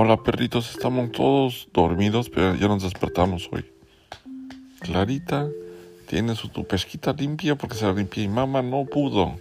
Hola perritos, estamos todos dormidos, pero ya nos despertamos hoy. Clarita tiene su tu pesquita limpia porque se la limpié y mamá no pudo.